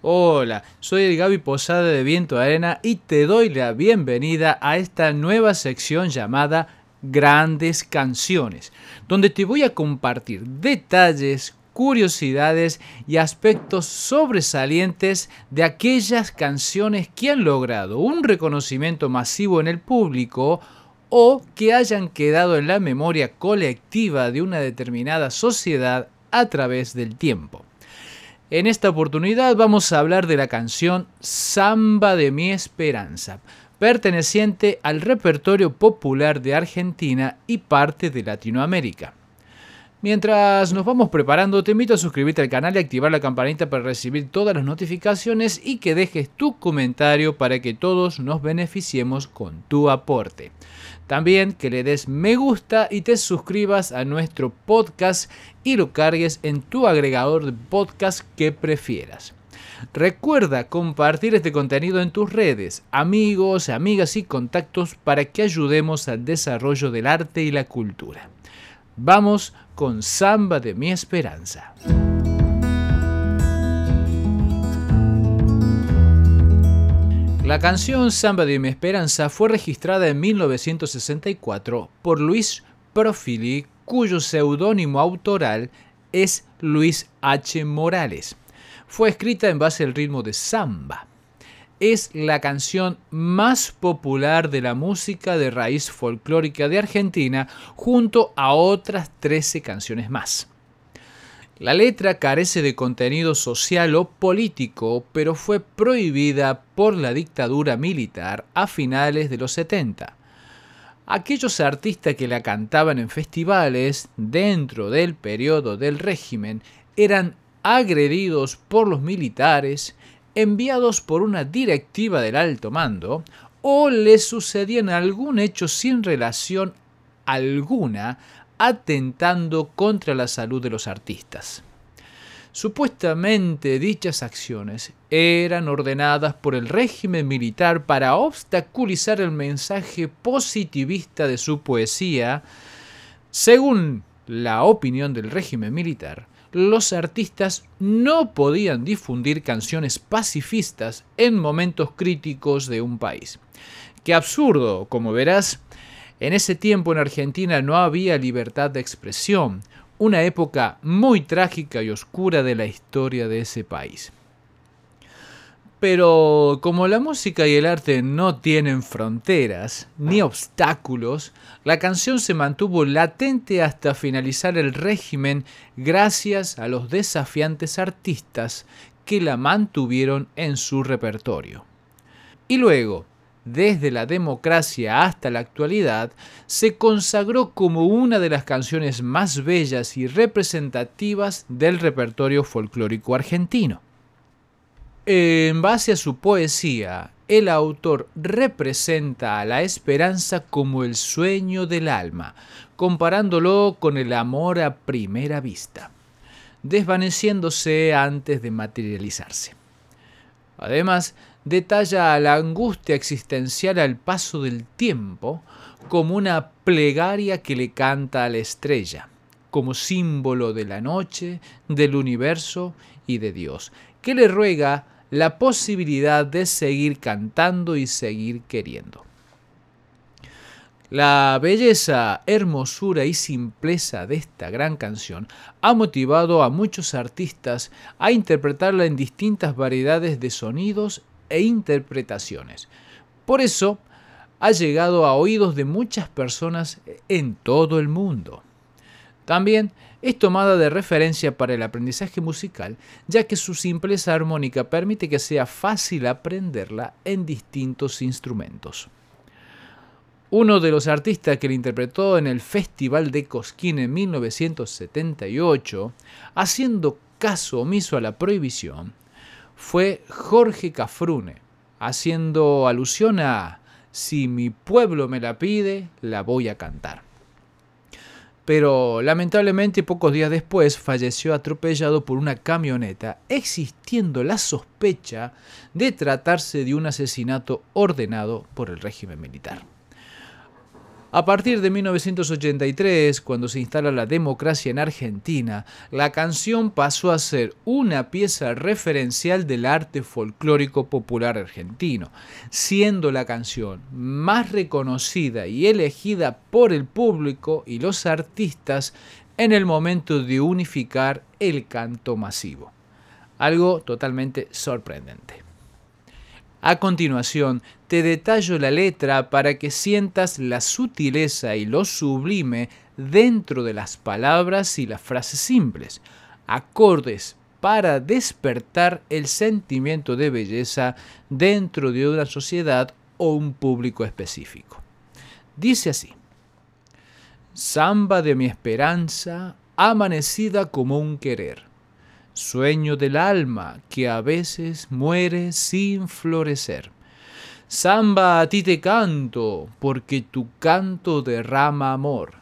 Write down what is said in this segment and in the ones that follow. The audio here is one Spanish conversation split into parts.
Hola, soy el Gaby Posada de Viento Arena y te doy la bienvenida a esta nueva sección llamada Grandes Canciones, donde te voy a compartir detalles, curiosidades y aspectos sobresalientes de aquellas canciones que han logrado un reconocimiento masivo en el público o que hayan quedado en la memoria colectiva de una determinada sociedad a través del tiempo. En esta oportunidad vamos a hablar de la canción Samba de mi Esperanza, perteneciente al repertorio popular de Argentina y parte de Latinoamérica. Mientras nos vamos preparando, te invito a suscribirte al canal y activar la campanita para recibir todas las notificaciones y que dejes tu comentario para que todos nos beneficiemos con tu aporte. También que le des me gusta y te suscribas a nuestro podcast y lo cargues en tu agregador de podcast que prefieras. Recuerda compartir este contenido en tus redes, amigos, amigas y contactos para que ayudemos al desarrollo del arte y la cultura. Vamos con Samba de mi Esperanza. La canción Samba de mi Esperanza fue registrada en 1964 por Luis Profili, cuyo seudónimo autoral es Luis H. Morales. Fue escrita en base al ritmo de samba. Es la canción más popular de la música de raíz folclórica de Argentina junto a otras 13 canciones más. La letra carece de contenido social o político, pero fue prohibida por la dictadura militar a finales de los 70. Aquellos artistas que la cantaban en festivales dentro del periodo del régimen eran agredidos por los militares, enviados por una directiva del alto mando, o les sucedían algún hecho sin relación alguna atentando contra la salud de los artistas. Supuestamente dichas acciones eran ordenadas por el régimen militar para obstaculizar el mensaje positivista de su poesía. Según la opinión del régimen militar, los artistas no podían difundir canciones pacifistas en momentos críticos de un país. Qué absurdo, como verás, en ese tiempo en Argentina no había libertad de expresión, una época muy trágica y oscura de la historia de ese país. Pero como la música y el arte no tienen fronteras ni obstáculos, la canción se mantuvo latente hasta finalizar el régimen gracias a los desafiantes artistas que la mantuvieron en su repertorio. Y luego, desde la democracia hasta la actualidad, se consagró como una de las canciones más bellas y representativas del repertorio folclórico argentino. En base a su poesía, el autor representa a la esperanza como el sueño del alma, comparándolo con el amor a primera vista, desvaneciéndose antes de materializarse. Además, detalla la angustia existencial al paso del tiempo como una plegaria que le canta a la estrella, como símbolo de la noche, del universo y de Dios, que le ruega la posibilidad de seguir cantando y seguir queriendo. La belleza, hermosura y simpleza de esta gran canción ha motivado a muchos artistas a interpretarla en distintas variedades de sonidos e interpretaciones. Por eso ha llegado a oídos de muchas personas en todo el mundo. También es tomada de referencia para el aprendizaje musical, ya que su simpleza armónica permite que sea fácil aprenderla en distintos instrumentos. Uno de los artistas que la interpretó en el Festival de Cosquín en 1978, haciendo caso omiso a la prohibición, fue Jorge Cafrune, haciendo alusión a Si mi pueblo me la pide, la voy a cantar. Pero lamentablemente pocos días después falleció atropellado por una camioneta, existiendo la sospecha de tratarse de un asesinato ordenado por el régimen militar. A partir de 1983, cuando se instala la democracia en Argentina, la canción pasó a ser una pieza referencial del arte folclórico popular argentino, siendo la canción más reconocida y elegida por el público y los artistas en el momento de unificar el canto masivo. Algo totalmente sorprendente. A continuación, te detallo la letra para que sientas la sutileza y lo sublime dentro de las palabras y las frases simples, acordes para despertar el sentimiento de belleza dentro de una sociedad o un público específico. Dice así, Samba de mi esperanza, amanecida como un querer sueño del alma que a veces muere sin florecer. Samba, a ti te canto, porque tu canto derrama amor,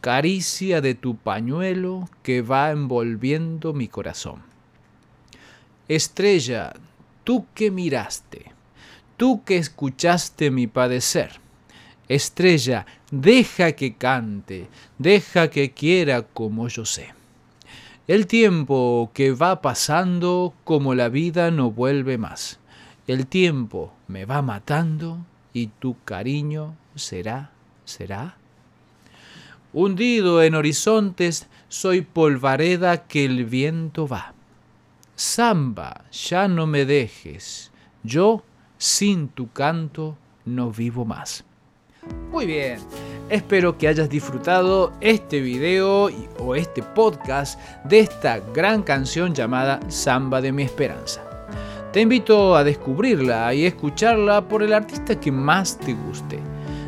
caricia de tu pañuelo que va envolviendo mi corazón. Estrella, tú que miraste, tú que escuchaste mi padecer. Estrella, deja que cante, deja que quiera como yo sé. El tiempo que va pasando como la vida no vuelve más. El tiempo me va matando y tu cariño será, será. Hundido en horizontes, soy polvareda que el viento va. Samba, ya no me dejes, yo sin tu canto no vivo más. Muy bien, espero que hayas disfrutado este video o este podcast de esta gran canción llamada Samba de mi Esperanza. Te invito a descubrirla y escucharla por el artista que más te guste.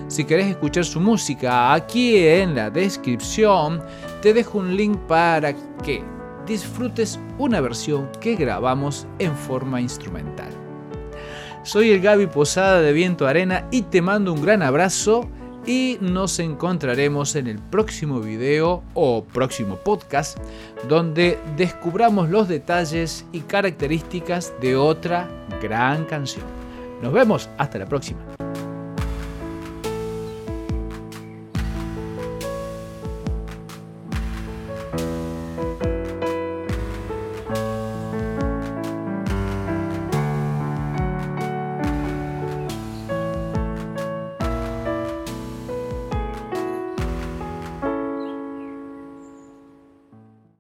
Si querés escuchar su música, aquí en la descripción te dejo un link para que disfrutes una versión que grabamos en forma instrumental. Soy el Gaby Posada de Viento Arena y te mando un gran abrazo y nos encontraremos en el próximo video o próximo podcast donde descubramos los detalles y características de otra gran canción. Nos vemos, hasta la próxima.